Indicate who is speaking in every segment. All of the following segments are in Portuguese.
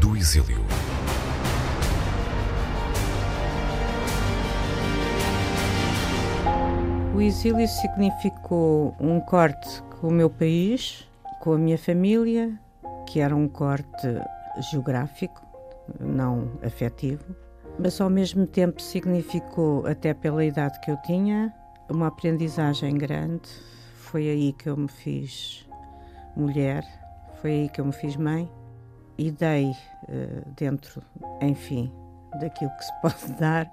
Speaker 1: Do Exílio.
Speaker 2: O exílio significou um corte com o meu país, com a minha família, que era um corte geográfico, não afetivo, mas ao mesmo tempo significou, até pela idade que eu tinha, uma aprendizagem grande. Foi aí que eu me fiz mulher, foi aí que eu me fiz mãe e dei eh, dentro, enfim, daquilo que se pode dar,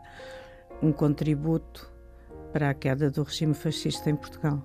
Speaker 2: um contributo para a queda do regime fascista em Portugal.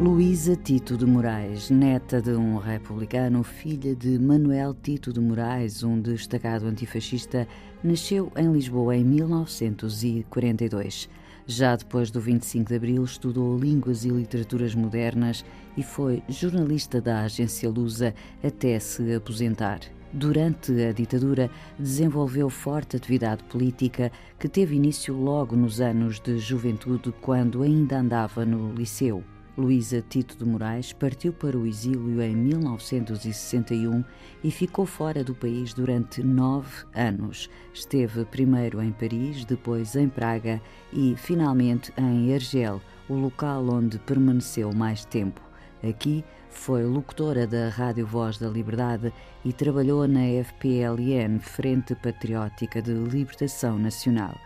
Speaker 3: Luísa Tito de Moraes, neta de um republicano, filha de Manuel Tito de Moraes, um destacado antifascista, nasceu em Lisboa em 1942. Já depois do 25 de Abril, estudou Línguas e Literaturas Modernas e foi jornalista da agência Lusa até se aposentar. Durante a ditadura, desenvolveu forte atividade política que teve início logo nos anos de juventude, quando ainda andava no liceu. Luísa Tito de Moraes partiu para o exílio em 1961 e ficou fora do país durante nove anos. Esteve primeiro em Paris, depois em Praga e, finalmente, em Argel, o local onde permaneceu mais tempo. Aqui foi locutora da Rádio Voz da Liberdade e trabalhou na FPLN, Frente Patriótica de Libertação Nacional.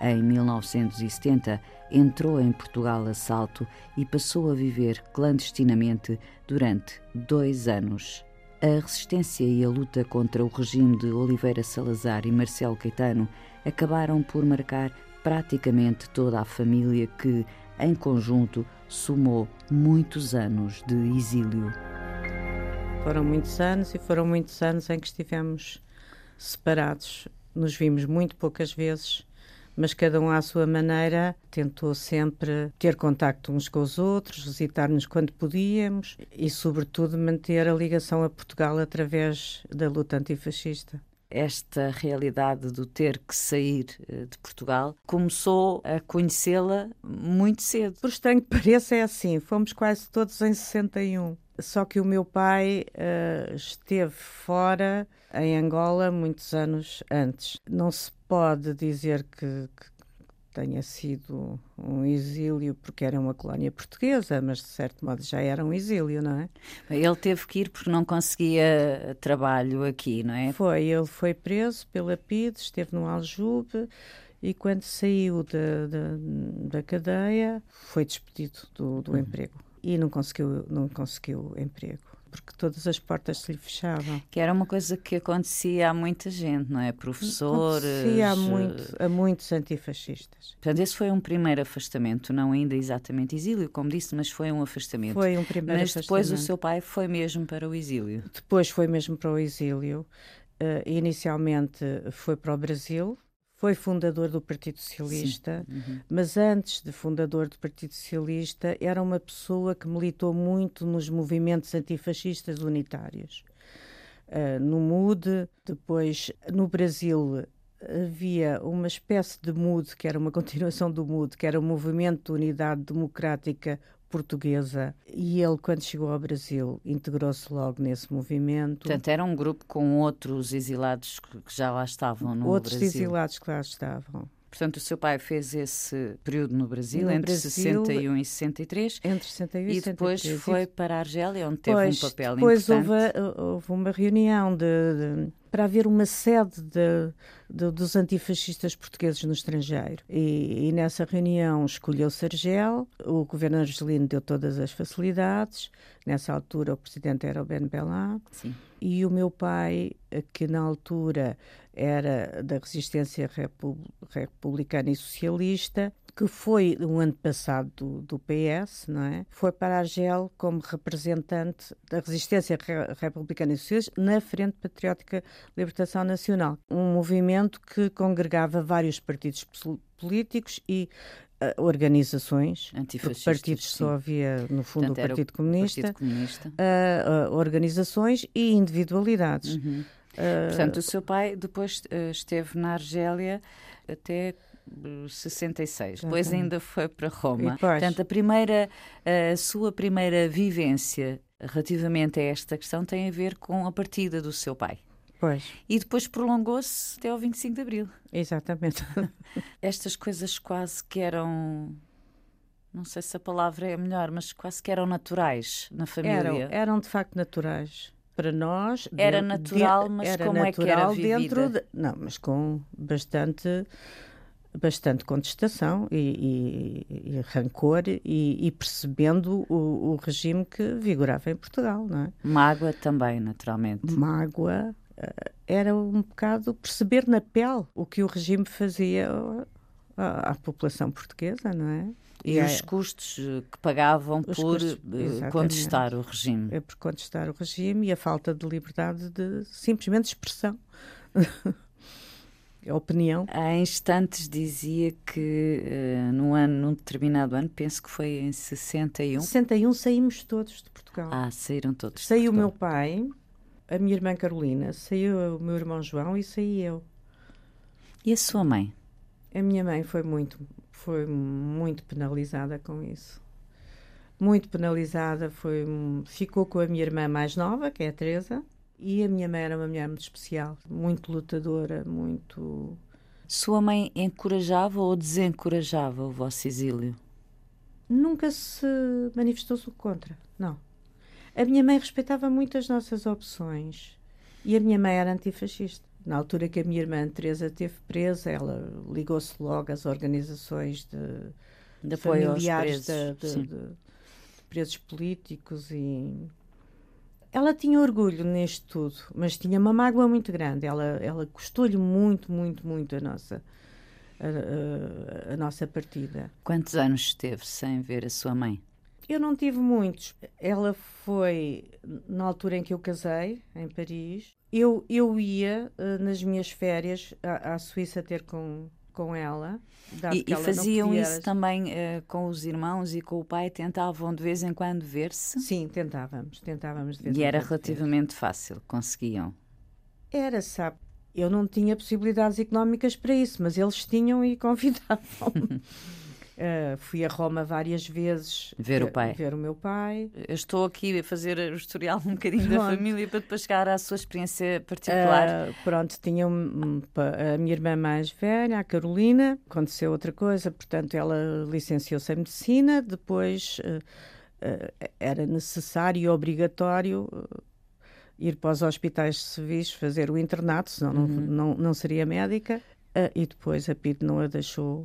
Speaker 3: Em 1970, entrou em Portugal a salto e passou a viver clandestinamente durante dois anos. A resistência e a luta contra o regime de Oliveira Salazar e Marcelo Caetano acabaram por marcar praticamente toda a família que, em conjunto, somou muitos anos de exílio.
Speaker 2: Foram muitos anos e foram muitos anos em que estivemos separados. Nos vimos muito poucas vezes mas cada um à sua maneira tentou sempre ter contacto uns com os outros, visitar-nos quando podíamos e, sobretudo, manter a ligação a Portugal através da luta antifascista
Speaker 3: esta realidade do ter que sair eh, de Portugal, começou a conhecê-la muito cedo.
Speaker 2: Por estranho que pareça, é assim: fomos quase todos em 61. Só que o meu pai uh, esteve fora, em Angola, muitos anos antes. Não se pode dizer que, que tenha sido um exílio porque era uma colónia portuguesa, mas de certo modo já era um exílio, não é?
Speaker 3: Ele teve que ir porque não conseguia trabalho aqui, não é?
Speaker 2: Foi, ele foi preso pela PID, esteve no Aljube e quando saiu da, da, da cadeia foi despedido do, do uhum. emprego e não conseguiu, não conseguiu emprego porque todas as portas se lhe fechavam.
Speaker 3: Que era uma coisa que acontecia a muita gente, não é? Professores.
Speaker 2: Acontecia a, muito, a muitos antifascistas.
Speaker 3: Portanto, esse foi um primeiro afastamento, não ainda exatamente exílio, como disse, mas foi um afastamento.
Speaker 2: Foi um primeiro
Speaker 3: mas afastamento. Mas depois o seu pai foi mesmo para o exílio.
Speaker 2: Depois foi mesmo para o exílio. Uh, inicialmente foi para o Brasil, foi fundador do Partido Socialista, uhum. mas antes de fundador do Partido Socialista, era uma pessoa que militou muito nos movimentos antifascistas unitários. Uh, no MUD, depois no Brasil havia uma espécie de MUD, que era uma continuação do MUD, que era o Movimento de Unidade Democrática portuguesa e ele, quando chegou ao Brasil, integrou-se logo nesse movimento.
Speaker 3: Portanto, era um grupo com outros exilados que já lá estavam no
Speaker 2: outros
Speaker 3: Brasil.
Speaker 2: Outros exilados que lá estavam.
Speaker 3: Portanto, o seu pai fez esse período no Brasil, no entre Brasil, 61 e 63.
Speaker 2: Entre 61 e,
Speaker 3: e depois
Speaker 2: 63.
Speaker 3: foi para a Argélia, onde teve pois,
Speaker 2: um
Speaker 3: papel
Speaker 2: depois
Speaker 3: importante.
Speaker 2: Depois houve, houve, uma reunião de, de, para haver uma sede de, dos antifascistas portugueses no estrangeiro. E, e nessa reunião escolheu-se Argel, o governo argelino deu todas as facilidades. Nessa altura, o presidente era o Ben Bella.
Speaker 3: Sim.
Speaker 2: E o meu pai, que na altura era da resistência republicana e socialista, que foi um ano passado do, do, PS, não é? Foi para a como representante da resistência republicana e socialista na Frente Patriótica Libertação Nacional, um movimento que congregava vários partidos políticos e uh, organizações, partidos sim. só havia, no fundo, Portanto, o Partido Comunista,
Speaker 3: Partido Comunista.
Speaker 2: Uh, uh, organizações e individualidades.
Speaker 3: Uhum. Portanto, o seu pai depois esteve na Argélia até 66. Depois ainda foi para Roma. Portanto, a primeira, a sua primeira vivência relativamente a esta questão tem a ver com a partida do seu pai.
Speaker 2: Pois.
Speaker 3: E depois prolongou-se até ao 25 de Abril.
Speaker 2: Exatamente.
Speaker 3: Estas coisas quase que eram. Não sei se a palavra é melhor, mas quase que eram naturais na família.
Speaker 2: Eram, eram de facto naturais. Para nós.
Speaker 3: Era de, natural, mas
Speaker 2: era
Speaker 3: como
Speaker 2: natural
Speaker 3: é que era vivida?
Speaker 2: dentro de, Não, mas com bastante bastante contestação e, e, e rancor e, e percebendo o, o, regime que vigorava em Portugal, não é?
Speaker 3: Mágoa também, naturalmente.
Speaker 2: Mágoa eh, era um bocado perceber na pele o que o regime fazia à, à população portuguesa, não é?
Speaker 3: E, e os é, custos que pagavam por custos, eh, contestar o regime.
Speaker 2: É por contestar o regime e a falta de liberdade de simplesmente expressão. a opinião.
Speaker 3: Há instantes dizia que uh, num ano, num determinado ano, penso que foi em 61.
Speaker 2: 61 saímos todos de Portugal.
Speaker 3: Ah, saíram todos.
Speaker 2: Saiu o meu pai, a minha irmã Carolina, saiu o meu irmão João e saí eu.
Speaker 3: E a sua mãe?
Speaker 2: A minha mãe foi muito, foi muito penalizada com isso. Muito penalizada, foi, ficou com a minha irmã mais nova, que é a Teresa, e a minha mãe era uma mulher muito especial, muito lutadora, muito.
Speaker 3: Sua mãe encorajava ou desencorajava o vosso exílio?
Speaker 2: Nunca se manifestou-se contra, não. A minha mãe respeitava muito as nossas opções e a minha mãe era antifascista. Na altura que a minha irmã Teresa esteve presa, ela ligou-se logo às organizações de, de familiares de, de, de, presos políticos e ela tinha orgulho nisto tudo, mas tinha uma mágoa muito grande. Ela, ela custou-lhe muito, muito, muito a nossa, a, a, a, nossa partida.
Speaker 3: Quantos anos esteve sem ver a sua mãe?
Speaker 2: Eu não tive muitos. Ela foi na altura em que eu casei, em Paris. Eu, eu ia uh, nas minhas férias à, à Suíça ter com, com ela.
Speaker 3: E, e faziam isso também uh, com os irmãos e com o pai? Tentavam de vez em quando ver-se?
Speaker 2: Sim, tentávamos, tentávamos de vez
Speaker 3: E era relativamente fácil, conseguiam?
Speaker 2: Era, sabe, eu não tinha possibilidades económicas para isso, mas eles tinham e convidavam-me. Uh, fui a Roma várias vezes
Speaker 3: ver o pai.
Speaker 2: Ver o meu pai.
Speaker 3: Eu estou aqui a fazer o historial um bocadinho pronto. da família para depois chegar à sua experiência particular. Uh,
Speaker 2: pronto, tinha um, a minha irmã mais velha, a Carolina, aconteceu outra coisa, portanto ela licenciou-se em medicina, depois uh, era necessário e obrigatório ir para os hospitais de serviço fazer o internato, senão uhum. não, não, não seria médica. e depois a PID não a deixou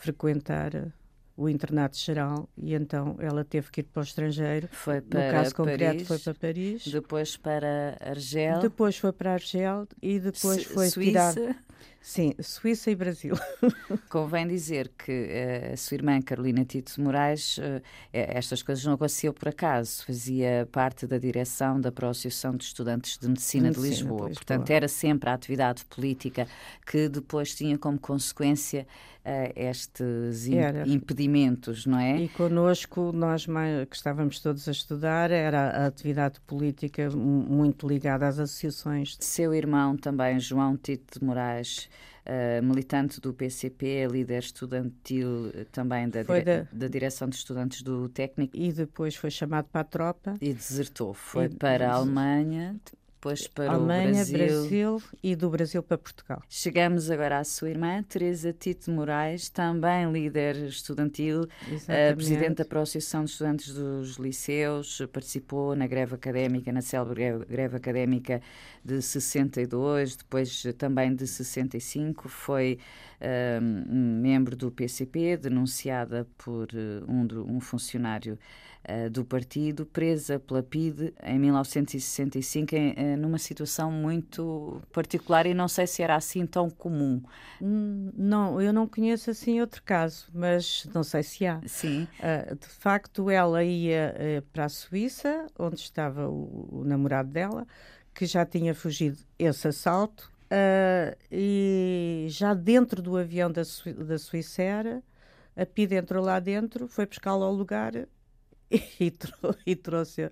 Speaker 2: frequentar o internato geral e então ela teve que ir para o estrangeiro.
Speaker 3: Foi para
Speaker 2: no caso
Speaker 3: Paris,
Speaker 2: concreto foi para Paris.
Speaker 3: Depois para Argel.
Speaker 2: Depois foi para Argel e depois foi
Speaker 3: Suíça.
Speaker 2: tirar Sim, Suíça e Brasil.
Speaker 3: Convém dizer que uh, a sua irmã Carolina Tito Moraes, uh, estas coisas não aconteciam por acaso, fazia parte da direção da Associação de Estudantes de Medicina de, de Lisboa. de Lisboa. Portanto, era sempre a atividade política que depois tinha como consequência uh, estes impedimentos, não é?
Speaker 2: E connosco, nós mais, que estávamos todos a estudar, era a atividade política muito ligada às associações.
Speaker 3: Seu irmão também, João Tito de Moraes, Uh, militante do PCP, líder estudantil eh, também da, dire da... da, direção de estudantes do técnico.
Speaker 2: E depois foi chamado para a tropa.
Speaker 3: E desertou. Foi e... para a Alemanha, depois para
Speaker 2: Alemanha,
Speaker 3: o Brasil.
Speaker 2: Brasil e do Brasil para Portugal.
Speaker 3: Chegamos agora à sua irmã, Teresa Tito Moraes, também líder estudantil, uh, presidente da Associação de Estudantes dos Liceus, participou na greve académica, na célebre greve, greve académica de 62, depois também de 65, foi uh, membro do PCP, denunciada por uh, um, um funcionário do partido, presa pela PIDE em 1965, em, uh, numa situação muito particular e não sei se era assim tão comum.
Speaker 2: Hum, não, eu não conheço assim outro caso, mas não sei se há.
Speaker 3: Sim.
Speaker 2: Uh, de facto, ela ia para a Suíça, onde estava o, o namorado dela, que já tinha fugido esse assalto. Uh, e já dentro do avião da, Su da Suíça era, a PID entrou lá dentro, foi pescá-lo ao lugar e, trou e trouxe-a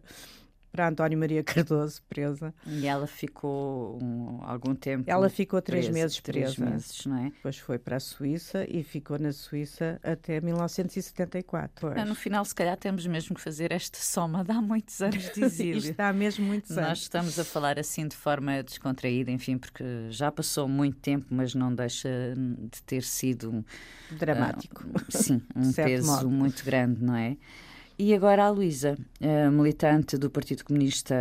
Speaker 2: para António Maria Cardoso, presa.
Speaker 3: E ela ficou um, algum tempo.
Speaker 2: Ela ficou três
Speaker 3: presa,
Speaker 2: meses presa.
Speaker 3: Três meses, não é?
Speaker 2: Depois foi para a Suíça e ficou na Suíça até 1974.
Speaker 3: no final, se calhar, temos mesmo que fazer esta soma de há muitos anos de exílio.
Speaker 2: Isto há mesmo muitos anos.
Speaker 3: Nós estamos a falar assim de forma descontraída, enfim, porque já passou muito tempo, mas não deixa de ter sido
Speaker 2: dramático.
Speaker 3: Uh, sim, um peso modo. muito grande, não é? E agora a Luísa, militante do Partido Comunista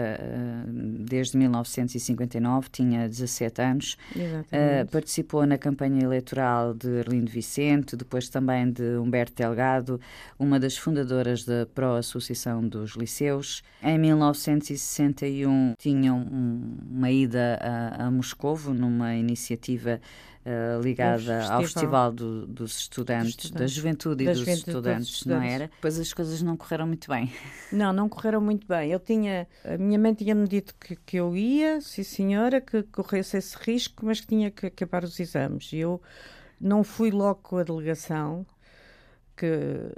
Speaker 3: desde 1959, tinha 17 anos,
Speaker 2: Exatamente.
Speaker 3: participou na campanha eleitoral de Arlindo Vicente, depois também de Humberto Delgado, uma das fundadoras da Pró-Associação dos Liceus. Em 1961 tinham uma ida a, a Moscovo numa iniciativa uh, ligada festival. ao Festival do, dos estudantes, estudantes, da Juventude e dos, juventude estudantes, dos, estudantes, não era? Depois as coisas não correram muito bem.
Speaker 2: Não, não correram muito bem. Eu tinha, a minha mãe tinha-me dito que, que eu ia, sim senhora, que corresse esse risco, mas que tinha que acabar os exames. E eu não fui logo com a delegação, que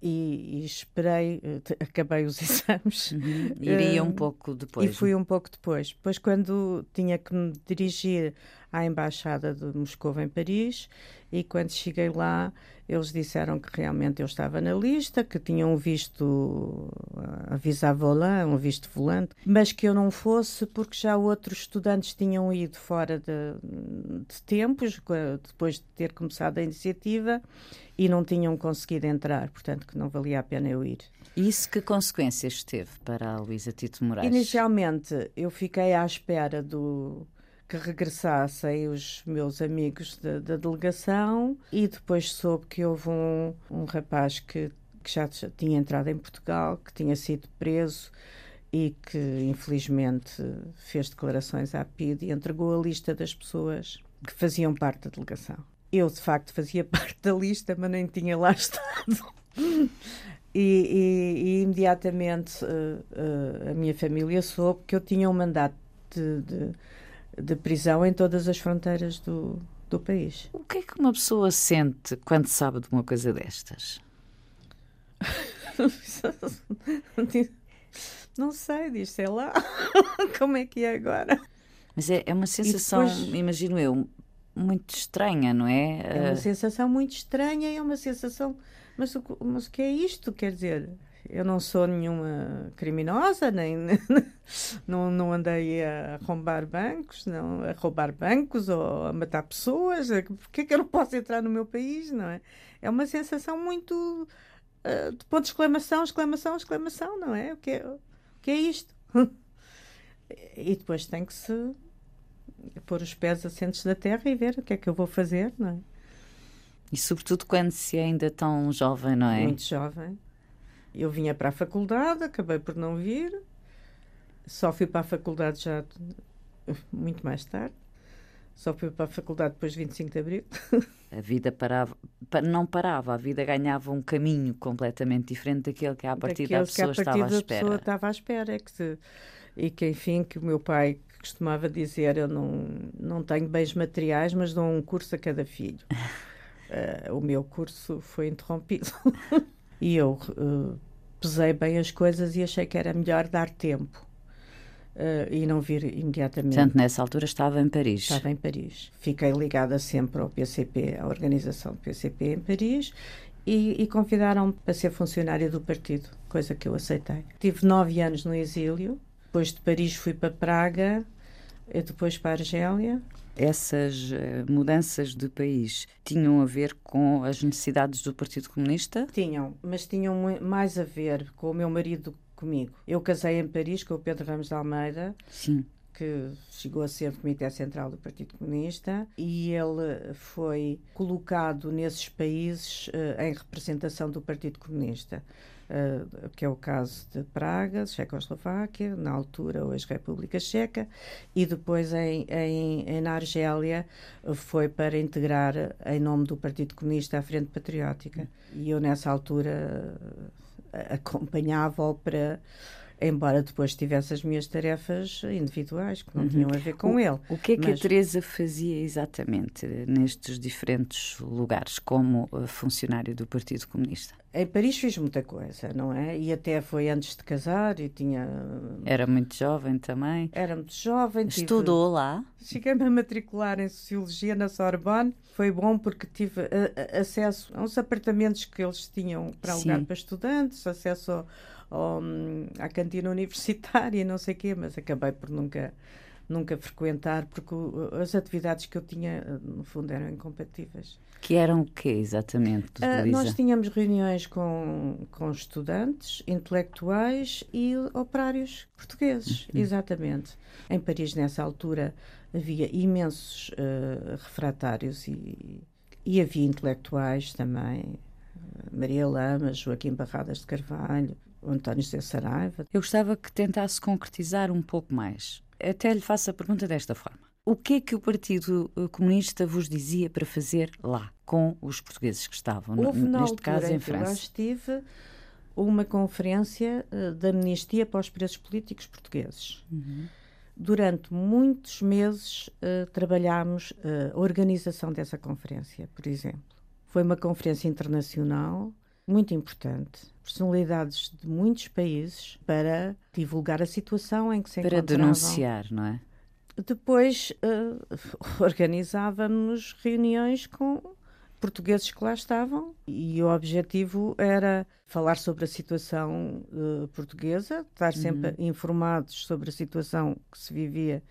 Speaker 2: e, e, esperei, acabei os exames.
Speaker 3: Uhum. Iria um pouco depois.
Speaker 2: E fui um pouco depois. Depois, quando tinha que me dirigir à Embaixada de Moscou em Paris, e quando cheguei lá, eles disseram que realmente eu estava na lista, que tinham visto a visa volant, um visto volante, mas que eu não fosse porque já outros estudantes tinham ido fora de, de tempos, depois de ter começado a iniciativa, e não tinham conseguido entrar, portanto que não valia a pena eu ir.
Speaker 3: Isso que consequências teve para a Luísa Tito Moraes?
Speaker 2: Inicialmente eu fiquei à espera do que regressassem os meus amigos da, delegação e depois soube que houve um, um rapaz que, que já tinha entrado em Portugal, que tinha sido preso e que infelizmente fez declarações à PID e entregou a lista das pessoas que faziam parte da delegação. Eu, de facto, fazia parte da lista, mas nem tinha lá estado. E, e, e, imediatamente uh, uh, a minha família soube que eu tinha um mandato de, de de prisão em todas as fronteiras do, do país.
Speaker 3: O que é que uma pessoa sente quando sabe de uma coisa destas?
Speaker 2: Não sei, diz, sei lá. Como é que é agora?
Speaker 3: Mas é, é uma sensação, depois... imagino eu, muito estranha, não é?
Speaker 2: É uma sensação muito estranha, é uma sensação. Mas, mas o que é isto? Quer dizer, eu não sou nenhuma criminosa, nem não, não andei a roubar bancos, não a roubar bancos ou a matar pessoas. Porquê que eu não posso entrar no meu país, não é? É uma sensação muito uh, de ponto de exclamação, exclamação, exclamação, não é? O que é, o que é isto? e depois tem que se pôr os pés assentes da terra e ver o que é que eu vou fazer, não é?
Speaker 3: E sobretudo quando se é ainda tão jovem, não é?
Speaker 2: Muito jovem. Eu vinha para a faculdade, acabei por não vir, só fui para a faculdade já muito mais tarde. Só fui para a faculdade depois de 25 de Abril.
Speaker 3: A vida parava, não parava, a vida ganhava um caminho completamente diferente daquele que à partida a pessoa estava à espera.
Speaker 2: pessoa estava à espera. Que se, e que, enfim, que o meu pai costumava dizer, eu não, não tenho bens materiais, mas dou um curso a cada filho. uh, o meu curso foi interrompido. e eu uh, pesei bem as coisas e achei que era melhor dar tempo. Uh, e não vir imediatamente.
Speaker 3: Portanto, nessa altura estava em Paris.
Speaker 2: Estava em Paris. Fiquei ligada sempre ao PCP, à organização do PCP em Paris, e, e convidaram-me para ser funcionária do partido, coisa que eu aceitei. Tive nove anos no exílio, depois de Paris fui para Praga, e depois para a Argélia,
Speaker 3: essas eh, mudanças de país tinham a ver com as necessidades do Partido Comunista?
Speaker 2: Tinham, mas tinham mais a ver com o meu marido comigo. Eu casei em Paris com o Pedro Ramos de Almeida.
Speaker 3: Sim
Speaker 2: que chegou a ser Comitê Central do Partido Comunista e ele foi colocado nesses países uh, em representação do Partido Comunista. Uh, que é o caso de Praga, Checoslováquia, na altura hoje República Checa, e depois em, em, em, na Argélia foi para integrar em nome do Partido Comunista a Frente Patriótica. E eu nessa altura acompanhava-o para embora depois tivesse as minhas tarefas individuais que não uhum. tinham a ver com
Speaker 3: o,
Speaker 2: ele.
Speaker 3: O que é que Mas... a Teresa fazia exatamente nestes diferentes lugares como funcionária do Partido Comunista?
Speaker 2: Em Paris fiz muita coisa, não é? E até foi antes de casar e tinha.
Speaker 3: Era muito jovem também.
Speaker 2: Era muito jovem.
Speaker 3: Estudou tive... lá?
Speaker 2: Cheguei-me a matricular em Sociologia na Sorbonne. Foi bom porque tive a, a, acesso a uns apartamentos que eles tinham para alugar para estudantes, acesso ao, ao, à cantina universitária não sei o quê, mas acabei por nunca nunca frequentar, porque as atividades que eu tinha, no fundo, eram incompatíveis.
Speaker 3: Que eram o quê, exatamente, uh,
Speaker 2: Nós tínhamos reuniões com, com estudantes, intelectuais e operários portugueses, uhum. exatamente. Em Paris, nessa altura, havia imensos uh, refratários e, e havia intelectuais também. Maria Lama, Joaquim Barradas de Carvalho, António José Saraiva.
Speaker 3: Eu gostava que tentasse concretizar um pouco mais até lhe faço a pergunta desta forma. O que é que o Partido eh, Comunista vos dizia para fazer lá, com os portugueses que estavam,
Speaker 2: Houve,
Speaker 3: neste caso em
Speaker 2: França? Eu estive uma conferência uh, da amnistia para os presos políticos portugueses. Uhum. Durante muitos meses uh, trabalhámos a organização dessa conferência, por exemplo. Foi uma conferência internacional muito importante, personalidades de muitos países para divulgar a situação em que se
Speaker 3: para
Speaker 2: encontravam.
Speaker 3: Para denunciar, não é?
Speaker 2: Depois uh, organizávamos reuniões com portugueses que lá estavam e o objetivo era falar sobre a situação uh, portuguesa, estar sempre uhum. informados sobre a situação que se vivia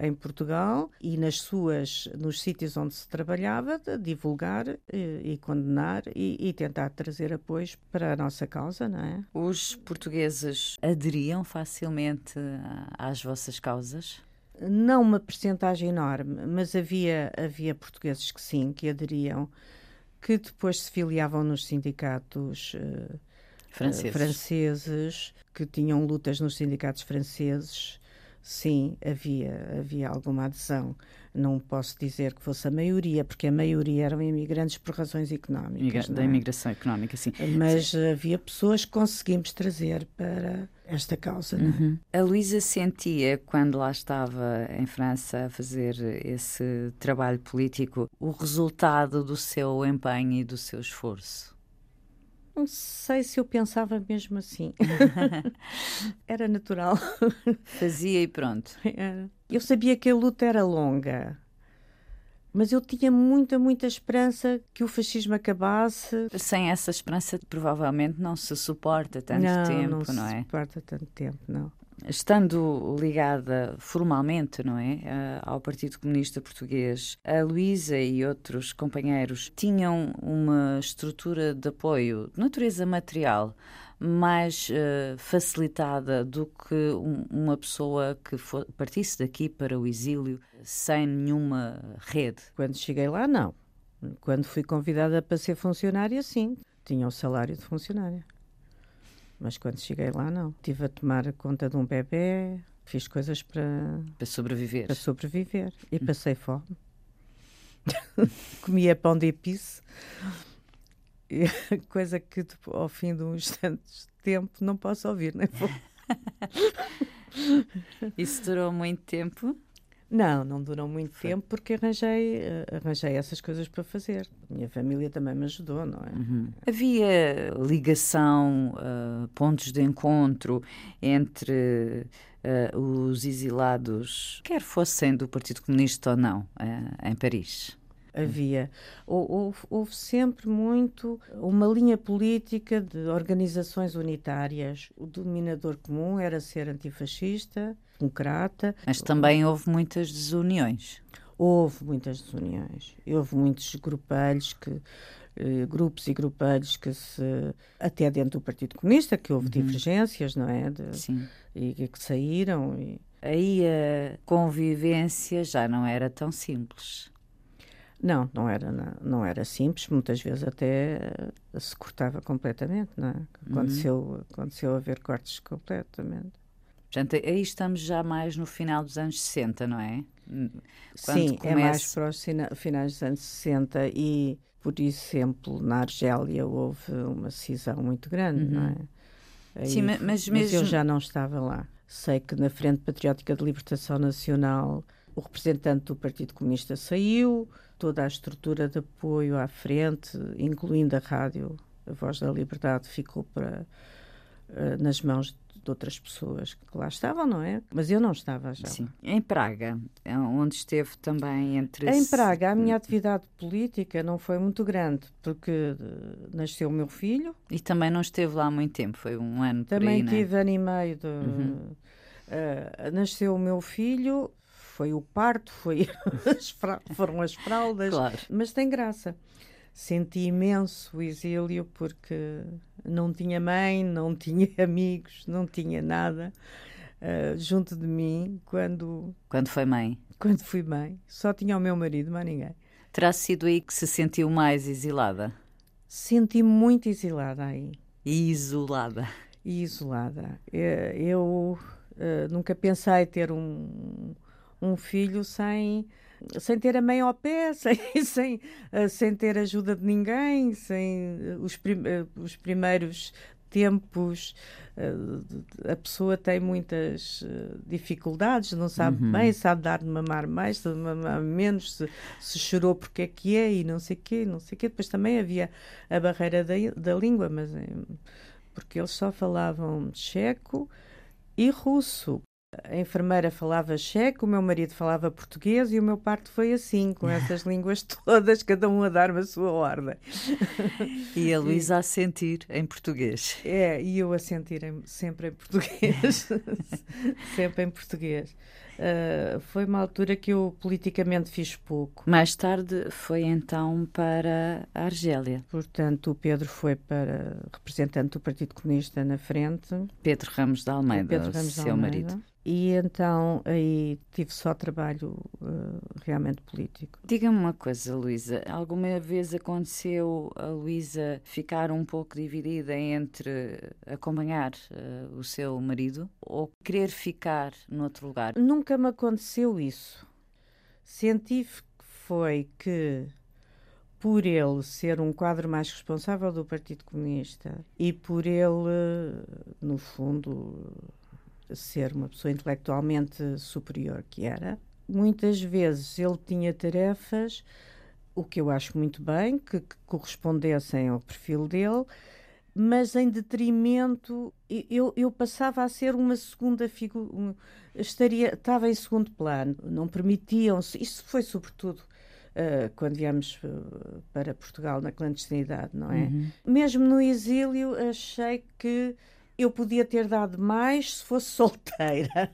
Speaker 2: em Portugal e nas suas, nos sítios onde se trabalhava, divulgar e, eh, e condenar e, e, tentar trazer apoios para a nossa causa, não é?
Speaker 3: Os portugueses aderiam facilmente às vossas causas?
Speaker 2: Não uma percentagem enorme, mas havia, havia portugueses que sim, que aderiam, que depois se filiavam nos sindicatos uh, franceses. Uh, franceses, que tinham lutas nos sindicatos franceses sim, havia, havia alguma adesão. Não posso dizer que fosse a maioria, porque a maioria eram imigrantes por razões económicas.
Speaker 3: da é? imigração económica, sim.
Speaker 2: Mas sim. havia pessoas que conseguimos trazer para esta causa. É? Uhum.
Speaker 3: A Luísa sentia, quando lá estava em França a fazer esse trabalho político, o resultado do seu empenho e do seu esforço?
Speaker 2: Não sei se eu pensava mesmo assim. era natural.
Speaker 3: Fazia e pronto.
Speaker 2: Era. Eu sabia que a luta era longa, mas eu tinha muita, muita esperança que o fascismo acabasse.
Speaker 3: Sem essa esperança, provavelmente não se suporta tanto
Speaker 2: não,
Speaker 3: tempo,
Speaker 2: não,
Speaker 3: não,
Speaker 2: se
Speaker 3: é?
Speaker 2: suporta tanto tempo, não
Speaker 3: estando ligada formalmente, não é, ao Partido Comunista Português, a Luísa e outros companheiros tinham uma estrutura de apoio de natureza material mais uh, facilitada do que um, uma pessoa que partisse daqui para o exílio sem nenhuma rede.
Speaker 2: Quando cheguei lá, não. Quando fui convidada para ser funcionária, sim. Tinha o salário de funcionária. Mas quando cheguei lá, não. Tive a tomar conta de um bebê, fiz coisas para.
Speaker 3: Para sobreviver.
Speaker 2: Para sobreviver. E hum. passei fome. Comia pão de epice. Coisa que ao fim de uns tantos tempo não posso ouvir, nem vou.
Speaker 3: Isso durou muito tempo?
Speaker 2: Não, não durou muito Foi. tempo porque arranjei, uh, arranjei essas coisas para fazer. Minha família também me ajudou, não é?
Speaker 3: Uhum. Havia ligação, uh, pontos de encontro entre uh, os exilados, quer fossem do Partido Comunista ou não, em Paris?
Speaker 2: Havia. Houve, houve, sempre muito uma linha política de organizações unitárias. O denominador comum era ser antifascista, democrata.
Speaker 3: Mas também houve muitas desuniões.
Speaker 2: Houve muitas desuniões. Houve muitos grupelhos que eh, grupos e grupelhos que se até dentro do Partido Comunista que houve uhum. divergências, não é? De,
Speaker 3: Sim.
Speaker 2: E, e que saíram. E...
Speaker 3: Aí a convivência já não era tão simples.
Speaker 2: Não, não era, não, não, era simples, muitas vezes até se cortava completamente, não é? Aconteceu, uhum. aconteceu haver cortes completamente.
Speaker 3: Portanto, aí estamos já mais no final dos anos 60, não é?
Speaker 2: Quando Sim, começa... é mais para os finais dos anos 60 e, por exemplo, na Argélia houve uma cisão muito grande, uhum. não é? Aí,
Speaker 3: Sim, mas, mas,
Speaker 2: mas eu já não estava lá. Sei que na Frente Patriótica de Libertação Nacional o representante do Partido Comunista saiu, toda a estrutura de apoio à frente, incluindo a rádio, a voz da liberdade ficou para, uh, nas mãos de outras pessoas que lá estavam, não é? Mas eu não estava já.
Speaker 3: Sim. Em Praga, é onde esteve também entre.
Speaker 2: Em Praga, a minha atividade política não foi muito grande, porque eh, nasceu o meu filho.
Speaker 3: E também não esteve lá há muito tempo, foi um ano
Speaker 2: Também
Speaker 3: aí,
Speaker 2: é? tive ano e meio de. Uhum. Uh, nasceu o meu filho, foi o parto, foi as foram as fraldas,
Speaker 3: claro.
Speaker 2: mas tem graça. Senti imenso o exílio porque não tinha mãe, não tinha amigos, não tinha nada uh, junto de mim quando.
Speaker 3: Quando foi mãe?
Speaker 2: Quando fui mãe. Só tinha o meu marido, mais ninguém.
Speaker 3: Terá sido aí que se sentiu mais exilada?
Speaker 2: Senti muito exilada aí.
Speaker 3: E isolada?
Speaker 2: E isolada. Eh, eu, uh, nunca pensei ter um, um filho sem sem ter a mãe ao pé, sem, sem, uh, sem ter ajuda de ninguém, sem uh, os, prim uh, os primeiros tempos a pessoa tem muitas dificuldades, não sabe uhum. bem, sabe dar de mamar mais, de mamar menos, se, se chorou porque é que é e não sei o quê, não sei quê. Depois também havia a barreira da, da língua, mas porque eles só falavam checo e russo. A enfermeira falava checo, o meu marido falava português e o meu parto foi assim, com essas línguas todas, cada um a dar-me a sua ordem.
Speaker 3: E a Luísa a sentir em português.
Speaker 2: É, e eu a sentir em, sempre em português. sempre em português. Uh, foi uma altura que eu politicamente fiz pouco.
Speaker 3: Mais tarde foi então para a Argélia.
Speaker 2: Portanto, o Pedro foi para representante do Partido Comunista na frente.
Speaker 3: Pedro Ramos de Almeida, Pedro Ramos seu Almeida. marido.
Speaker 2: E então aí tive só trabalho uh, realmente político.
Speaker 3: Diga-me uma coisa, Luísa. Alguma vez aconteceu a Luísa ficar um pouco dividida entre acompanhar uh, o seu marido ou querer ficar noutro lugar?
Speaker 2: Nunca me aconteceu isso. Senti que foi que por ele ser um quadro mais responsável do Partido Comunista e por ele, no fundo, ser uma pessoa intelectualmente superior que era. Muitas vezes ele tinha tarefas, o que eu acho muito bem, que, que correspondessem ao perfil dele, mas em detrimento, eu, eu passava a ser uma segunda figura, estaria, estava em segundo plano, não permitiam-se, isso foi sobretudo Uh, quando viemos uh, para Portugal na clandestinidade, não é? Uhum. Mesmo no exílio, achei que eu podia ter dado mais se fosse solteira,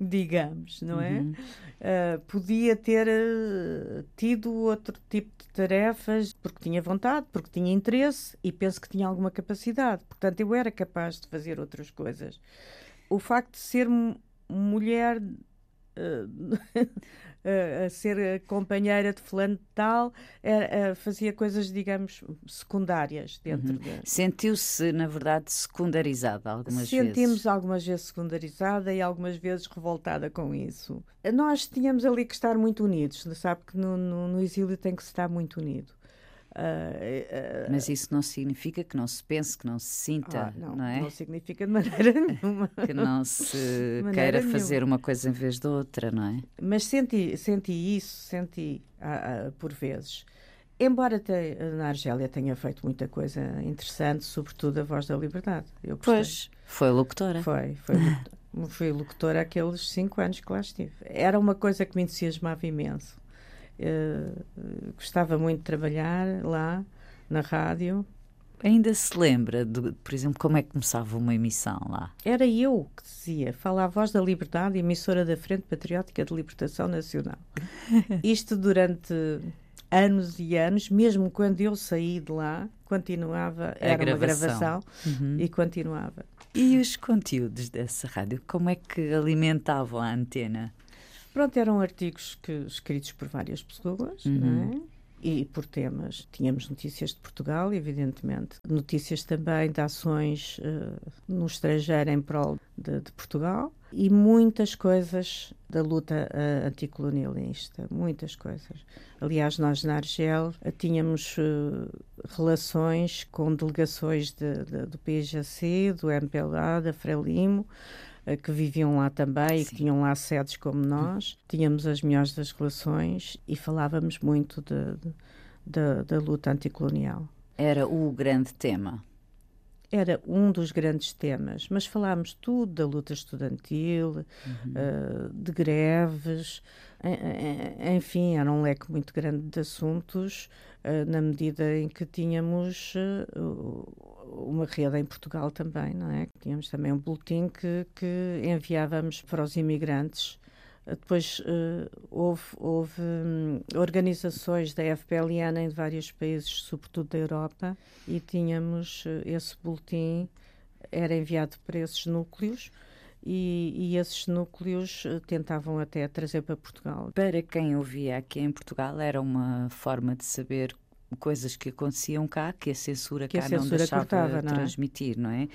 Speaker 2: digamos, não é? Uhum. Uh, podia ter uh, tido outro tipo de tarefas porque tinha vontade, porque tinha interesse e penso que tinha alguma capacidade. Portanto, eu era capaz de fazer outras coisas. O facto de ser mulher. Uh, a, ser companheira de fulano de tal, fazia coisas, digamos, secundárias dentro uhum.
Speaker 3: Sentiu-se, na verdade, secundarizada algumas
Speaker 2: Sentimos
Speaker 3: vezes? Sentimos
Speaker 2: algumas vezes secundarizada e algumas vezes revoltada com isso. Nós tínhamos ali que estar muito unidos, sabe que no, no, no exílio tem que se estar muito unido.
Speaker 3: Uh, uh, Mas isso não significa que não se pense, que não se sinta,
Speaker 2: ah, não,
Speaker 3: não é?
Speaker 2: Não significa de maneira nenhuma.
Speaker 3: que não se queira nenhuma. fazer uma coisa em vez de outra, não é?
Speaker 2: Mas senti, senti isso, senti ah, ah, por vezes. Embora te, na Argélia tenha feito muita coisa interessante, sobretudo a Voz da Liberdade. Eu
Speaker 3: pois, foi locutora.
Speaker 2: Foi, foi locutora. fui locutora aqueles cinco anos que lá estive. Era uma coisa que me entusiasmava imenso. Uh, gostava muito de trabalhar lá na rádio.
Speaker 3: Ainda se lembra, de, por exemplo, como é que começava uma emissão lá?
Speaker 2: Era eu que dizia, fala a voz da liberdade, emissora da Frente Patriótica de Libertação Nacional. Isto durante anos e anos, mesmo quando eu saí de lá, continuava, era gravação. uma gravação uhum. e continuava.
Speaker 3: E os conteúdos dessa rádio, como é que alimentavam a antena?
Speaker 2: Pronto, eram artigos que, escritos por várias pessoas, uhum. não é? e por temas. Tínhamos notícias de Portugal, evidentemente, notícias também de ações uh, no estrangeiro em prol de, de, Portugal e muitas coisas da luta uh, anticolonialista, muitas coisas. Aliás, nós na Argel uh, tínhamos relações com delegações de, de, do PJC, do MPLA, da Frelimo, que viviam lá também Sim. e que tinham lá sedes como nós. Tínhamos as melhores das relações e falávamos muito de, de, da luta anticolonial.
Speaker 3: Era o grande tema
Speaker 2: era um dos grandes temas, mas falámos tudo da luta estudantil, uhum. uh, de greves, enfim, era um leque muito grande de assuntos, uh, na medida em que tínhamos uh, uma rede em Portugal também, não é? Tínhamos também um boletim que, que enviávamos para os imigrantes depois uh, houve, houve um, organizações da FPLN em vários países, sobretudo da Europa, e tínhamos uh, esse boletim, era enviado para esses núcleos. E, e, esses núcleos uh, tentavam até trazer para Portugal.
Speaker 3: Para quem ouvia aqui em Portugal, era uma forma de saber coisas que aconteciam cá que a censura
Speaker 2: que
Speaker 3: cá
Speaker 2: a censura
Speaker 3: não deixava
Speaker 2: cortava,
Speaker 3: não é? transmitir, não é?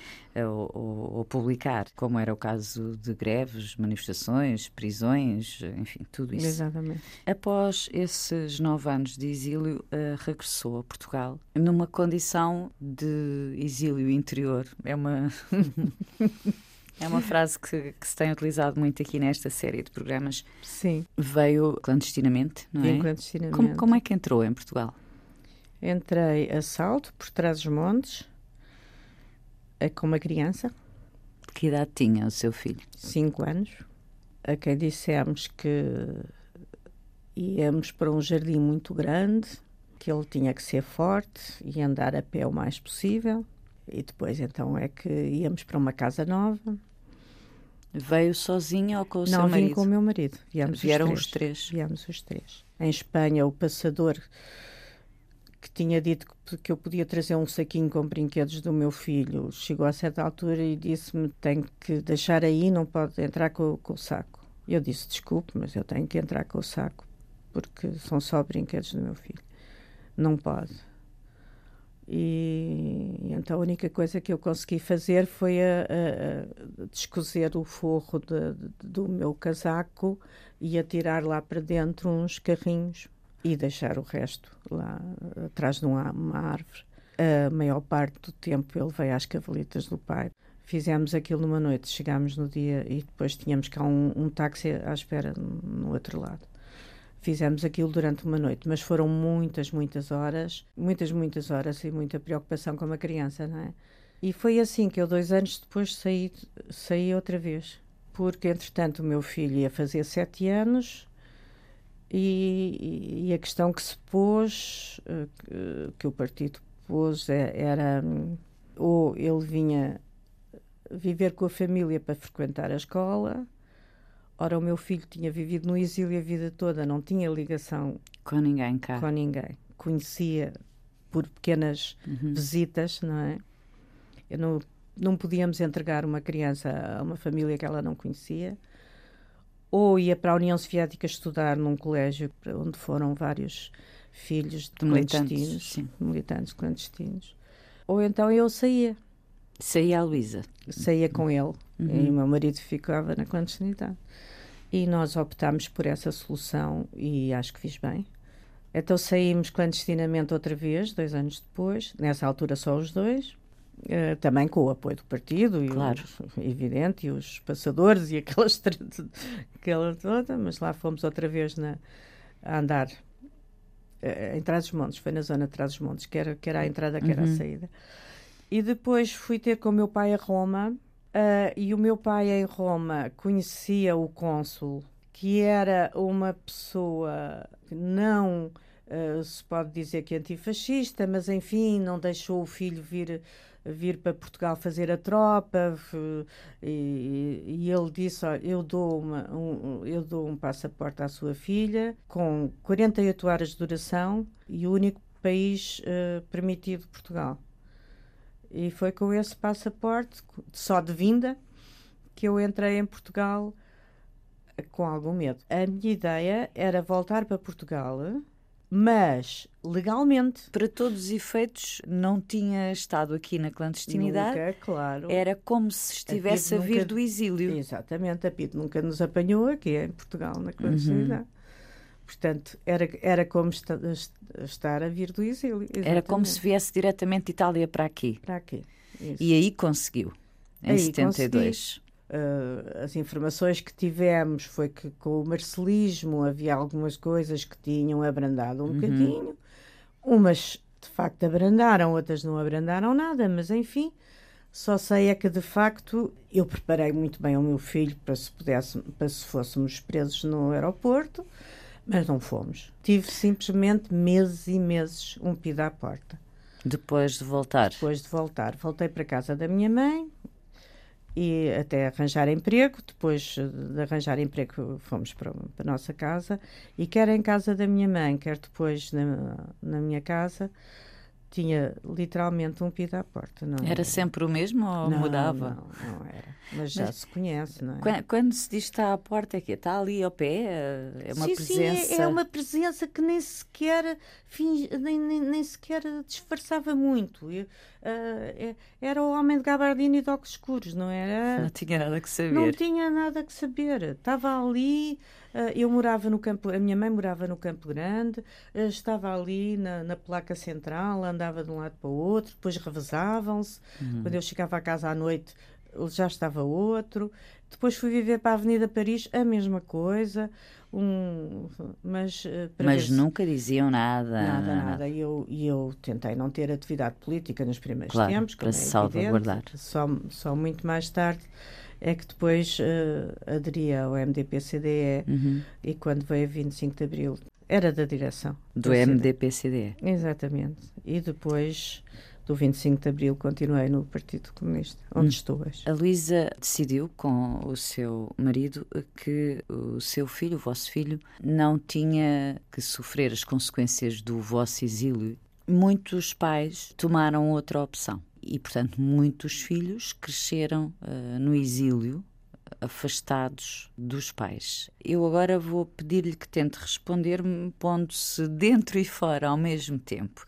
Speaker 3: Ou, ou, ou, publicar, como era o caso de greves, manifestações, prisões, enfim, tudo isso.
Speaker 2: Exatamente.
Speaker 3: Após esses nove anos de exílio, uh, regressou a Portugal numa condição de exílio interior. É uma. É uma frase que, que, se tem utilizado muito aqui nesta série de programas.
Speaker 2: Sim.
Speaker 3: Veio clandestinamente, não
Speaker 2: Vim é? clandestinamente.
Speaker 3: Como, como é que entrou em Portugal?
Speaker 2: Entrei a salto por trás dos montes, com uma criança.
Speaker 3: Que idade tinha o seu filho?
Speaker 2: Cinco anos. A quem dissemos que íamos para um jardim muito grande, que ele tinha que ser forte e andar a pé o mais possível. E depois então é que íamos para uma casa nova.
Speaker 3: Veio sozinha ou com o
Speaker 2: Não,
Speaker 3: seu marido?
Speaker 2: Não, vim com o meu marido. Viemos
Speaker 3: Vieram
Speaker 2: os
Speaker 3: três. os três?
Speaker 2: Viemos os três. Em Espanha, o passador que tinha dito que eu podia trazer um saquinho com brinquedos do meu filho, chegou a certa altura e disse-me: tem que deixar aí, não pode entrar com, com o saco. Eu disse: desculpe, mas eu tenho que entrar com o saco, porque são só brinquedos do meu filho. Não pode. E então a única coisa que eu consegui fazer foi a, a, a descozer o forro de, de, do meu casaco e atirar lá para dentro uns carrinhos e deixar o resto lá atrás de uma, uma árvore. A maior parte do tempo ele veio às cavalitas do pai. Fizemos aquilo numa noite, chegámos no dia e depois tínhamos cá um, um táxi à espera no outro lado. Fizemos aquilo durante uma noite, mas foram muitas, muitas horas, muitas, muitas horas e muita preocupação com uma criança, não é? E foi assim que eu, dois anos depois, saí, saí outra vez. Porque, entretanto, o meu filho ia fazer sete anos, e, e, a questão que se pôs, eh, que, que o partido pôs, é, era ou ele vinha viver com a família para frequentar a escola. Ora, o meu filho tinha vivido no exílio a vida toda, não tinha ligação
Speaker 3: com ninguém cá.
Speaker 2: Com ninguém. Conhecia por pequenas uhum. visitas, não é? Eu não, não podíamos entregar uma criança a uma família que ela não conhecia ou ia para a União Soviética estudar num colégio onde foram vários filhos de militantes, sim. militantes clandestinos, ou então eu saía.
Speaker 3: Saía a Luísa?
Speaker 2: Saía com ele uhum. e o meu marido ficava na clandestinidade. E nós optámos por essa solução e acho que fiz bem. Então saímos clandestinamente outra vez, dois anos depois, nessa altura só os dois, Uh, também com o apoio do partido, e
Speaker 3: claro.
Speaker 2: os, evidente, e os passadores e aquelas aquela toda, mas lá fomos outra vez na, a andar uh, em Trás-os-Montes, foi na zona de Trás-os-Montes, que era, que era a entrada, que uhum. era a uhum. saída. E depois fui ter com o meu pai a Roma, uh, e o meu pai em Roma conhecia o cônsul, que era uma pessoa não se pode dizer que antifascista, mas enfim, não deixou o filho vir vir para Portugal fazer a tropa e, e ele disse, olha, eu dou, uma, um, eu dou um passaporte à sua filha com 48 horas de duração e o único país uh, permitido Portugal. E foi com esse passaporte, só de vinda, que eu entrei em Portugal com algum medo. A minha ideia era voltar para Portugal mas legalmente.
Speaker 3: Para todos os efeitos, não tinha estado aqui na clandestinidade.
Speaker 2: Nunca, claro.
Speaker 3: Era como se estivesse a, a vir nunca, do exílio.
Speaker 2: Exatamente, a PID nunca nos apanhou aqui em Portugal na clandestinidade. Uhum. Portanto, era, era como esta, estar a vir do exílio. Exatamente.
Speaker 3: Era como se viesse diretamente de Itália para aqui.
Speaker 2: Para aqui. Isso.
Speaker 3: E aí conseguiu, em aí 72. Consegui.
Speaker 2: Uh, as informações que tivemos foi que com o marcelismo havia algumas coisas que tinham abrandado um uhum. bocadinho, umas de facto abrandaram, outras não abrandaram nada, mas enfim, só sei é que de facto eu preparei muito bem o meu filho para se pudesse, para se fôssemos presos no aeroporto, mas não fomos. Tive simplesmente meses e meses um pido à porta.
Speaker 3: Depois de voltar?
Speaker 2: Depois de voltar. Voltei para a casa da minha mãe e até arranjar emprego. Depois de arranjar emprego, fomos para, para a nossa casa. E quer em casa da minha mãe, quer depois na, na minha casa, tinha literalmente um pido à porta. Não
Speaker 3: era, era sempre o mesmo ou
Speaker 2: não,
Speaker 3: mudava?
Speaker 2: Não, não era. Mas já Mas, se conhece, não é?
Speaker 3: Quando, quando, se diz está à porta, é que está ali ao pé? É uma
Speaker 2: sim,
Speaker 3: presença.
Speaker 2: Sim, é, é uma presença que nem sequer finge, nem, nem, nem sequer disfarçava muito. Eu, uh, era o homem de gabardina e de óculos escuros, não era?
Speaker 3: Não tinha nada que saber.
Speaker 2: Não tinha nada que saber. Estava ali. Uh, eu morava no campo, a minha mãe morava no Campo Grande, uh, estava ali na, na, placa central, andava de um lado para o outro, depois revezavam-se. Uhum. Quando eu chegava à casa à noite, já estava outro. Depois fui viver para a Avenida Paris, a mesma coisa. Um, mas
Speaker 3: eh, mas nunca diziam nada.
Speaker 2: Nada, nada. E eu, eu tentei não ter atividade política nos primeiros
Speaker 3: claro,
Speaker 2: tempos.
Speaker 3: Para é salvaguardar.
Speaker 2: Só, só muito mais tarde é que depois uh, aderia ao MDP-CDE uhum. e quando veio a 25 de Abril era da direção.
Speaker 3: Do, do MDP-CDE.
Speaker 2: Exatamente. E depois do 25 de Abril continuei no Partido Comunista, onde hum. estou hoje.
Speaker 3: A Luísa decidiu com o seu marido que o seu filho, o vosso filho, não tinha que sofrer as consequências do vosso exílio. Muitos pais tomaram outra opção e, portanto, muitos filhos cresceram uh, no exílio afastados dos pais. Eu agora vou pedir-lhe que tente responder-me pondo-se dentro e fora ao mesmo tempo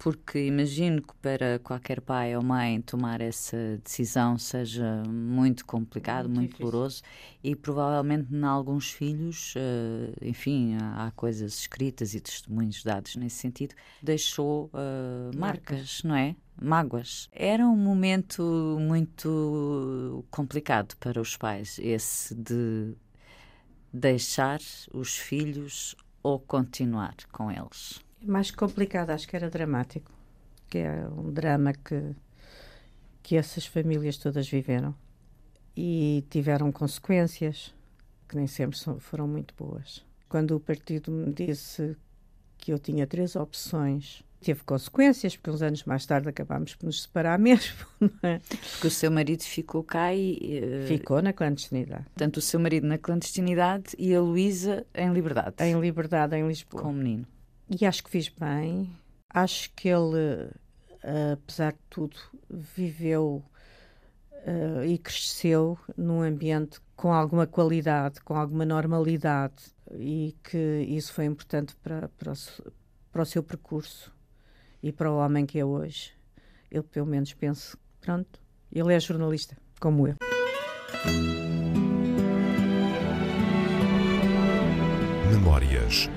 Speaker 3: porque imagino que para qualquer pai ou mãe tomar essa decisão seja muito complicado, muito, muito doloroso e provavelmente em alguns filhos, uh, enfim, há, há, coisas escritas e testemunhos dados nesse sentido, deixou uh, marcas, marcas, não é? Mágoas. Era um momento muito complicado para os pais, esse de deixar os filhos ou continuar com eles
Speaker 2: mais complicado, acho que era dramático, que é um drama que, que essas famílias todas viveram e tiveram consequências que nem sempre foram muito boas. Quando o partido me disse que eu tinha três opções, teve consequências, porque uns anos mais tarde acabámos por nos separar mesmo. É?
Speaker 3: Porque o seu marido ficou cá e.
Speaker 2: Uh, ficou na clandestinidade.
Speaker 3: Tanto o seu marido na clandestinidade e a Luísa em liberdade.
Speaker 2: Em liberdade, em Lisboa.
Speaker 3: Com o menino
Speaker 2: e acho que fiz bem. Acho que ele, apesar de tudo, viveu uh, e cresceu num ambiente com alguma qualidade, com alguma normalidade e que isso foi importante para, para, o, para o seu percurso e para o homem que é hoje. Eu, pelo menos, penso, pronto, ele é jornalista, como eu.
Speaker 1: Memórias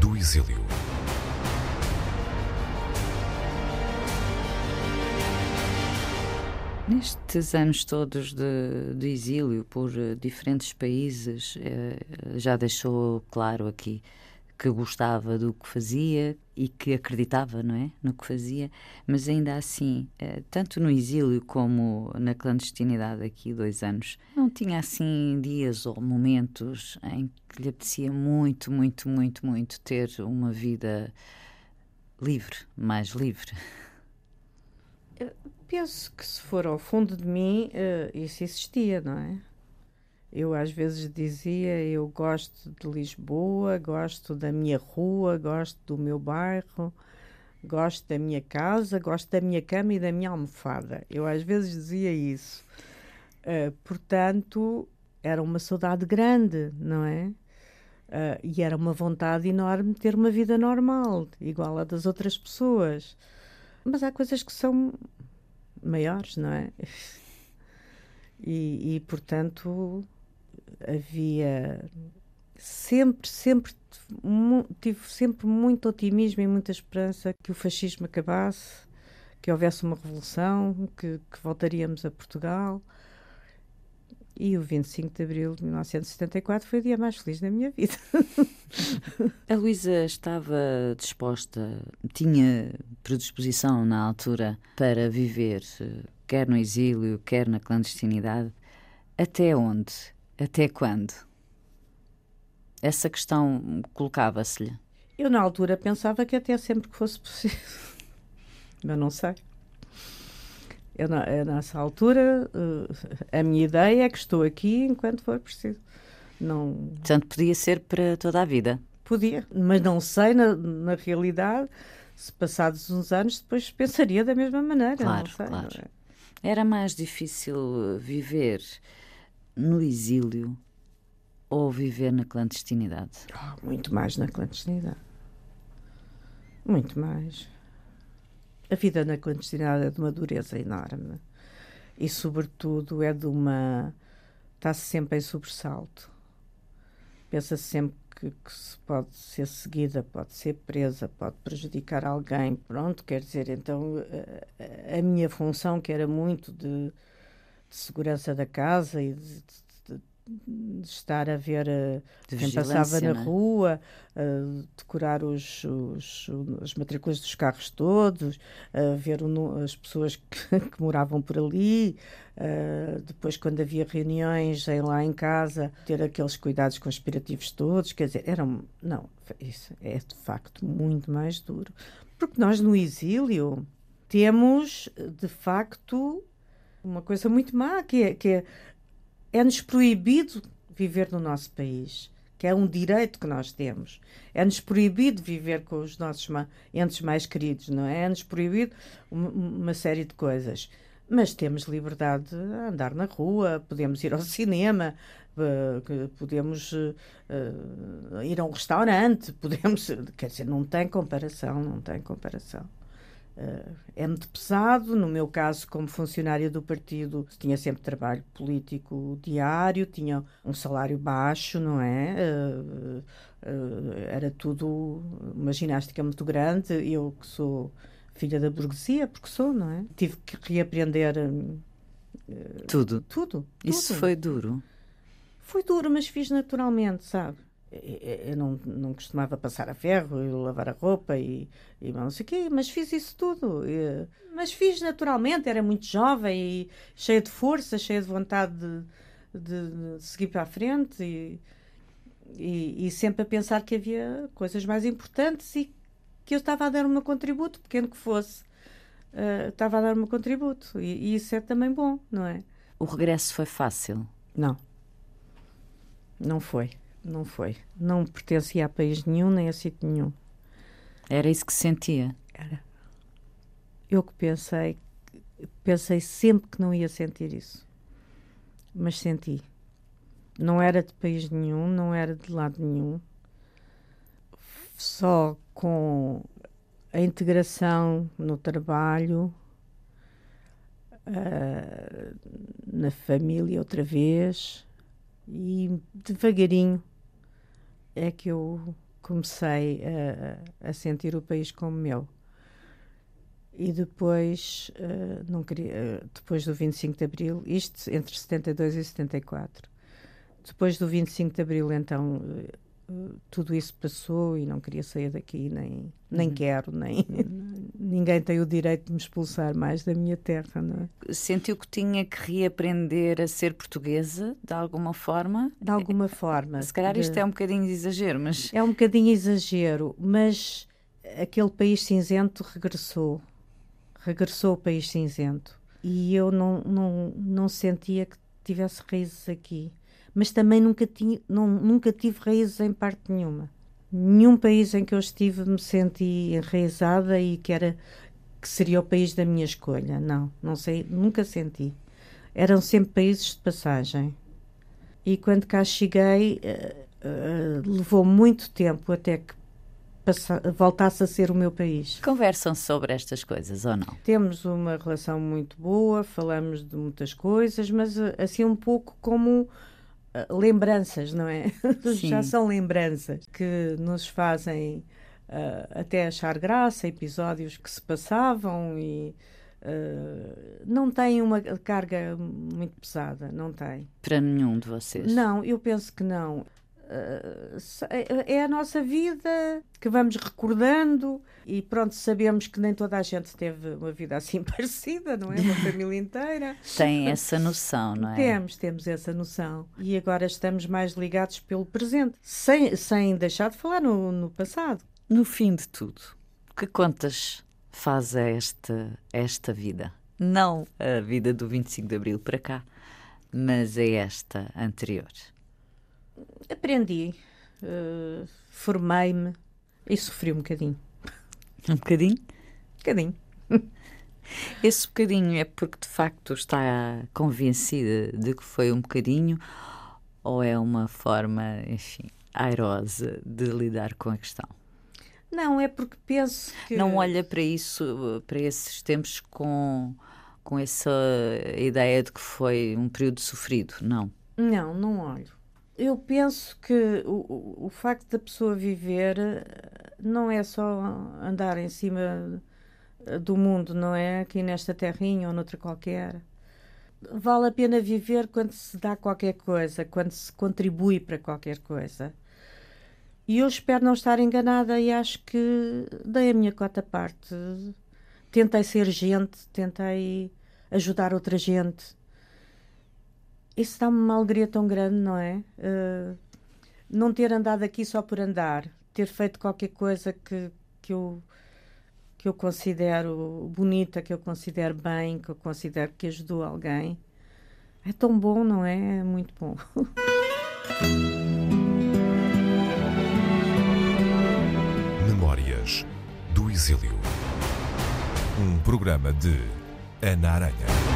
Speaker 1: do Exílio.
Speaker 3: Nestes anos todos de, de exílio por uh, diferentes países, uh, já deixou claro aqui que gostava do que fazia e que acreditava, não é, no que fazia, mas ainda assim, uh, tanto no exílio como na clandestinidade aqui dois anos, não tinha assim dias ou momentos em que lhe apetecia muito, muito, muito, muito ter uma vida livre, mais livre
Speaker 2: penso que se for ao fundo de mim, uh, isso existia, não é? Eu às vezes dizia: eu gosto de Lisboa, gosto da minha rua, gosto do meu bairro, gosto da minha casa, gosto da minha cama e da minha almofada. Eu às vezes dizia isso. Uh, portanto, era uma saudade grande, não é? Uh, e era uma vontade enorme de ter uma vida normal, igual a das outras pessoas. Mas há coisas que são maiores, não é? E, e, portanto havia sempre, sempre tive sempre muito otimismo e muita esperança que o fascismo acabasse, que houvesse uma revolução, que, que voltaríamos a Portugal. E o 25 de abril de 1974 foi o dia mais feliz da minha vida.
Speaker 3: A Luísa estava disposta, tinha predisposição na altura para viver, eh, quer no exílio, quer na clandestinidade. Até onde? Até quando? Essa questão colocava-se-lhe.
Speaker 2: Eu, na altura, pensava que até sempre que fosse possível. Mas não sei. Eu, nessa altura, eh, a minha ideia é que estou aqui enquanto for preciso. Não...
Speaker 3: Portanto, podia ser para toda a vida.
Speaker 2: Podia, mas não sei, na, na realidade, se passados uns anos, depois pensaria da mesma maneira.
Speaker 3: Claro,
Speaker 2: sei,
Speaker 3: claro. É? Era mais difícil viver no exílio ou viver na clandestinidade?
Speaker 2: Oh, muito mais na clandestinidade. Muito mais. A vida na clandestinidade é de uma dureza enorme e, sobretudo, é de uma. está-se sempre em sobressalto. Pensa-se sempre que, que, se pode ser seguida, pode ser presa, pode prejudicar alguém. Pronto, quer dizer, então a, a minha função, que era muito de, de segurança da casa e de, de estar a ver uh, quem passava na é? rua, uh, decorar os, os, as matrículas dos carros todos, uh, ver as pessoas que, que, moravam por ali, depois quando havia reuniões em, lá em casa, ter aqueles cuidados conspirativos todos, quer dizer, era não, isso é de facto muito mais duro, porque nós no exílio temos de facto uma coisa muito má que é, que é é-nos proibido viver no nosso país, que é um direito que nós temos. É-nos proibido viver com os nossos entes mais queridos, não é? É-nos proibido uma, uma série de coisas. Mas temos liberdade de andar na rua, podemos ir ao cinema, eh, podemos uh, ir a um restaurante, podemos. Quer dizer, não tem comparação, não tem comparação. Uh, é muito pesado. No meu caso, como funcionária do partido, tinha sempre trabalho político diário, tinha um salário baixo, não é? Uh, uh, era tudo uma ginástica muito grande. Eu que sou filha da burguesia, porque sou, não é? Tive que reaprender
Speaker 3: tudo.
Speaker 2: Tudo.
Speaker 3: Isso
Speaker 2: tudo.
Speaker 3: foi duro.
Speaker 2: Foi duro, mas fiz naturalmente, sabe? Eu não, não costumava passar a ferro e lavar a roupa e, e não sei o quê, mas fiz isso tudo. E, mas fiz naturalmente, era muito jovem e cheia de força, cheia de vontade de, de, de seguir para a frente e, e, e, sempre a pensar que havia coisas mais importantes e que eu estava a dar o meu contributo, pequeno que fosse, uh, estava a dar o meu contributo e, e isso é também bom, não é?
Speaker 3: O regresso foi fácil?
Speaker 2: Não, não foi não foi. Não pertencia a país nenhum, nem a sítio nenhum.
Speaker 3: Era isso que sentia?
Speaker 2: Era. Eu que pensei, pensei sempre que não ia sentir isso. Mas senti. Não era de país nenhum, não era de lado nenhum. Só com a integração no trabalho, uh, na família outra vez e devagarinho é que eu comecei a, a sentir o país como meu. E depois, uh, não queria, uh, depois do 25 de Abril, isto entre 72 e 74. Depois do 25 de Abril, então, uh, tudo isso passou e não queria sair daqui, nem, nem uhum. quero, nem ninguém tem o direito de me expulsar mais da minha terra, não é?
Speaker 3: Sentiu que tinha que reaprender a ser portuguesa, de alguma forma?
Speaker 2: De alguma forma.
Speaker 3: Se calhar isto de... é um bocadinho de exagero, mas...
Speaker 2: É um bocadinho exagero, mas aquele país cinzento regressou. Regressou o país cinzento. E eu não, não, não sentia que tivesse raízes aqui. Mas também nunca, tinha, não, nunca tive raízes em parte nenhuma nenhum país em que eu estive me senti enraizada e que era que seria o país da minha escolha. Não, não sei, nunca senti. Eram sempre países de passagem. E quando cá cheguei, uh, uh, levou muito tempo até que voltasse a ser o meu país.
Speaker 3: Conversam sobre estas coisas ou não?
Speaker 2: Temos uma relação muito boa, falamos de muitas coisas, mas uh, assim um pouco como lembranças, não é? Já são lembranças que nos fazem uh, até achar graça, episódios que se passavam e Uh, não tem uma carga muito pesada, não tem.
Speaker 3: Para nenhum de vocês?
Speaker 2: Não, eu penso que não. Uh, é a nossa vida que vamos recordando e pronto, sabemos que nem toda a gente teve uma vida assim parecida, não é? Uma família inteira.
Speaker 3: Tem essa noção, não é?
Speaker 2: Temos, temos essa noção. E agora estamos mais ligados pelo presente, sem, sem deixar de falar no, no passado.
Speaker 3: No fim de tudo, que contas faz esta, esta vida? Não a vida do 25 de Abril para cá, mas é esta anterior.
Speaker 2: Aprendi, uh, formei-me e sofri um bocadinho.
Speaker 3: Um bocadinho?
Speaker 2: Um bocadinho.
Speaker 3: Esse bocadinho é porque de facto está convencida de que foi um bocadinho ou é uma forma, enfim, airosa de lidar com a questão?
Speaker 2: Não, é porque penso que.
Speaker 3: Não olha para isso, para esses tempos com, com essa ideia de que foi um período sofrido, não?
Speaker 2: Não, não olho. Eu penso que o, o facto da pessoa viver não é só andar em cima do mundo, não é? Aqui nesta terrinha ou noutra qualquer. Vale a pena viver quando se dá qualquer coisa, quando se contribui para qualquer coisa. E eu espero não estar enganada e acho que dei a minha cota parte. Tentei ser gente, tentei ajudar outra gente. Isso dá-me uma alegria tão grande, não é? Uh, não ter andado aqui só por andar, ter feito qualquer coisa que, que, eu, que eu considero bonita, que eu considero bem, que eu considero que ajudou alguém. É tão bom, não é? É muito bom.
Speaker 1: do Exílio. Um programa de Ana Aranha.